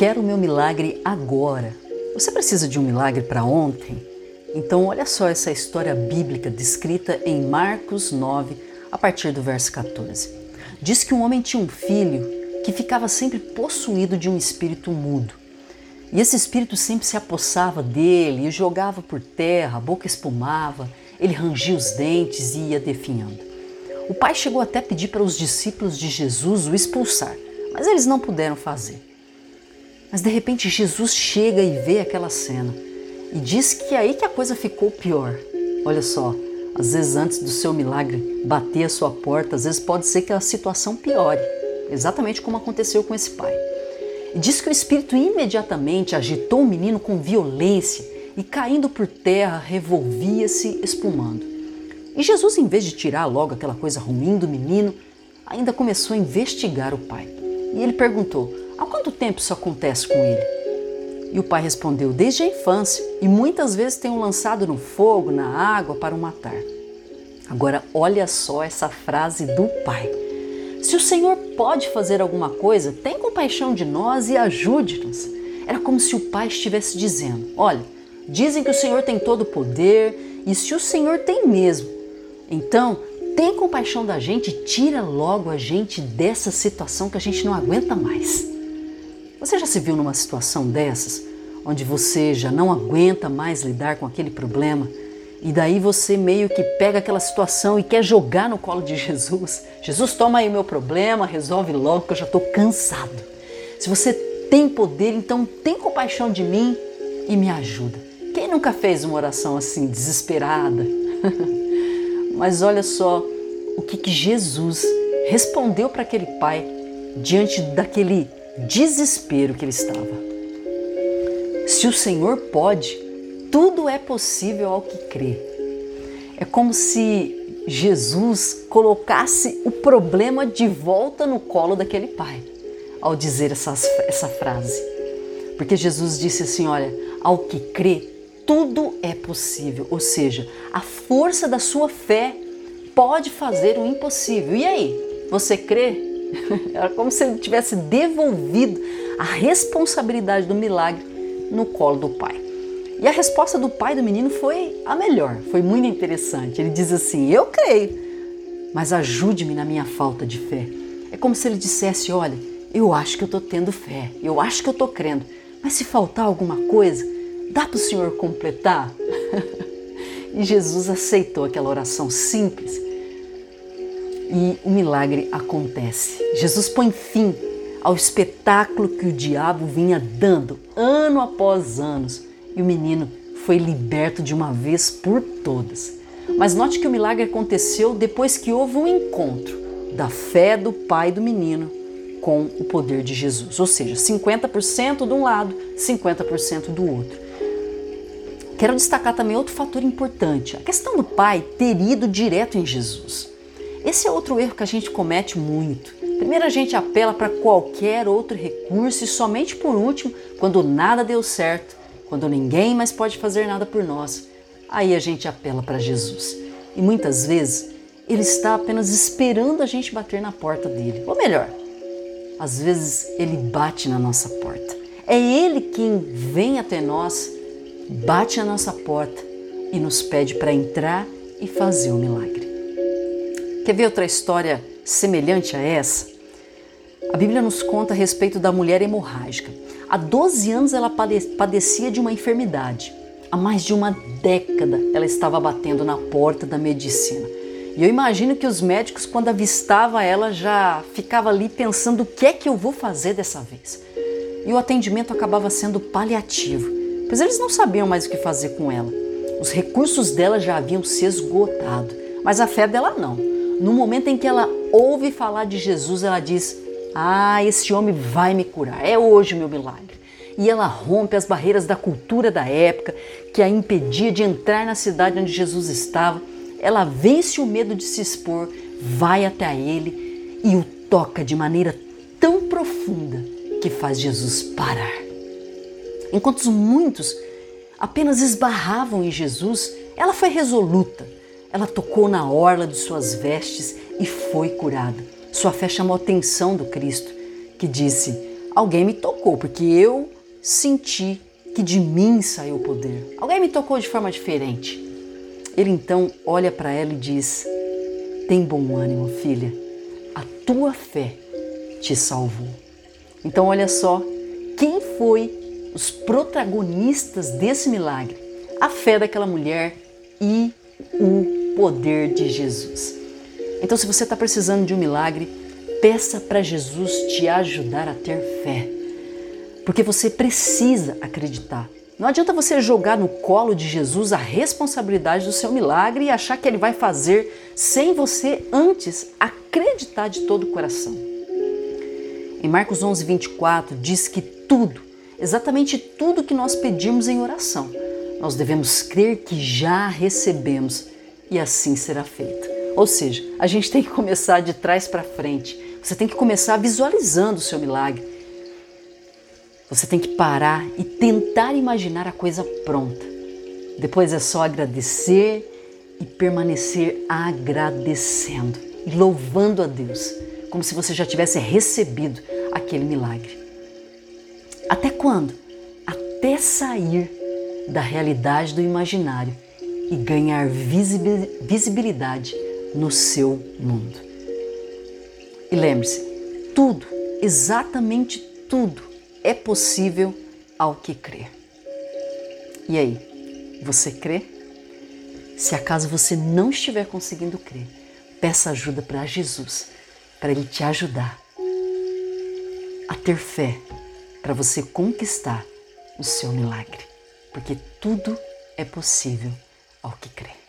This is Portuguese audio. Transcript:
quero o meu milagre agora. Você precisa de um milagre para ontem? Então, olha só essa história bíblica descrita em Marcos 9, a partir do verso 14. Diz que um homem tinha um filho que ficava sempre possuído de um espírito mudo. E esse espírito sempre se apossava dele e jogava por terra, a boca espumava, ele rangia os dentes e ia definhando. O pai chegou até a pedir para os discípulos de Jesus o expulsar, mas eles não puderam fazer. Mas de repente Jesus chega e vê aquela cena e diz que é aí que a coisa ficou pior. Olha só, às vezes antes do seu milagre bater a sua porta, às vezes pode ser que a situação piore, exatamente como aconteceu com esse pai. E diz que o espírito imediatamente agitou o menino com violência e caindo por terra revolvia-se espumando. E Jesus, em vez de tirar logo aquela coisa ruim do menino, ainda começou a investigar o pai. E ele perguntou: Há quanto tempo isso acontece com ele? E o pai respondeu: Desde a infância, e muitas vezes tenho lançado no fogo, na água, para o matar. Agora, olha só essa frase do pai. Se o Senhor pode fazer alguma coisa, tem compaixão de nós e ajude-nos. Era como se o pai estivesse dizendo: Olha, dizem que o Senhor tem todo o poder, e se o Senhor tem mesmo, então tem compaixão da gente tira logo a gente dessa situação que a gente não aguenta mais. Você já se viu numa situação dessas, onde você já não aguenta mais lidar com aquele problema e daí você meio que pega aquela situação e quer jogar no colo de Jesus? Jesus, toma aí o meu problema, resolve logo que eu já estou cansado. Se você tem poder, então tem compaixão de mim e me ajuda. Quem nunca fez uma oração assim, desesperada? Mas olha só o que, que Jesus respondeu para aquele pai diante daquele desespero que ele estava. Se o Senhor pode, tudo é possível ao que crê. É como se Jesus colocasse o problema de volta no colo daquele pai ao dizer essa, essa frase. Porque Jesus disse assim: Olha, ao que crê, tudo é possível. Ou seja, a força da sua fé pode fazer o impossível. E aí, você crê? Era como se ele tivesse devolvido a responsabilidade do milagre no colo do pai. E a resposta do pai do menino foi a melhor, foi muito interessante. Ele diz assim: Eu creio, mas ajude-me na minha falta de fé. É como se ele dissesse: Olha, eu acho que eu estou tendo fé, eu acho que eu estou crendo, mas se faltar alguma coisa, dá para o Senhor completar? e Jesus aceitou aquela oração simples e o milagre acontece. Jesus põe fim ao espetáculo que o diabo vinha dando ano após anos e o menino foi liberto de uma vez por todas. Mas note que o milagre aconteceu depois que houve um encontro da fé do pai do menino com o poder de Jesus, ou seja, 50% de um lado, 50% do outro. Quero destacar também outro fator importante, a questão do pai ter ido direto em Jesus. Esse é outro erro que a gente comete muito. Primeiro a gente apela para qualquer outro recurso e somente por último, quando nada deu certo, quando ninguém mais pode fazer nada por nós, aí a gente apela para Jesus. E muitas vezes ele está apenas esperando a gente bater na porta dele. Ou melhor, às vezes ele bate na nossa porta. É ele quem vem até nós, bate na nossa porta e nos pede para entrar e fazer o milagre. Quer ver outra história semelhante a essa? A Bíblia nos conta a respeito da mulher hemorrágica. Há 12 anos ela padecia de uma enfermidade. Há mais de uma década ela estava batendo na porta da medicina. E eu imagino que os médicos, quando avistavam ela, já ficava ali pensando o que é que eu vou fazer dessa vez. E o atendimento acabava sendo paliativo, pois eles não sabiam mais o que fazer com ela. Os recursos dela já haviam se esgotado, mas a fé dela não. No momento em que ela ouve falar de Jesus, ela diz: Ah, esse homem vai me curar, é hoje o meu milagre. E ela rompe as barreiras da cultura da época que a impedia de entrar na cidade onde Jesus estava. Ela vence o medo de se expor, vai até ele e o toca de maneira tão profunda que faz Jesus parar. Enquanto muitos apenas esbarravam em Jesus, ela foi resoluta ela tocou na orla de suas vestes e foi curada. Sua fé chamou a atenção do Cristo, que disse: alguém me tocou, porque eu senti que de mim saiu o poder. Alguém me tocou de forma diferente. Ele então olha para ela e diz: Tem bom ânimo, filha, a tua fé te salvou. Então, olha só, quem foi os protagonistas desse milagre? A fé daquela mulher e o poder de Jesus. Então, se você está precisando de um milagre, peça para Jesus te ajudar a ter fé, porque você precisa acreditar. Não adianta você jogar no colo de Jesus a responsabilidade do seu milagre e achar que ele vai fazer sem você antes acreditar de todo o coração. Em Marcos 11, 24, diz que tudo, exatamente tudo que nós pedimos em oração, nós devemos crer que já recebemos e assim será feito. Ou seja, a gente tem que começar de trás para frente. Você tem que começar visualizando o seu milagre. Você tem que parar e tentar imaginar a coisa pronta. Depois é só agradecer e permanecer agradecendo e louvando a Deus, como se você já tivesse recebido aquele milagre. Até quando? Até sair da realidade do imaginário e ganhar visibilidade no seu mundo. E lembre-se, tudo, exatamente tudo, é possível ao que crê. E aí, você crê? Se acaso você não estiver conseguindo crer, peça ajuda para Jesus, para Ele te ajudar a ter fé, para você conquistar o seu milagre, porque tudo é possível ao que crê.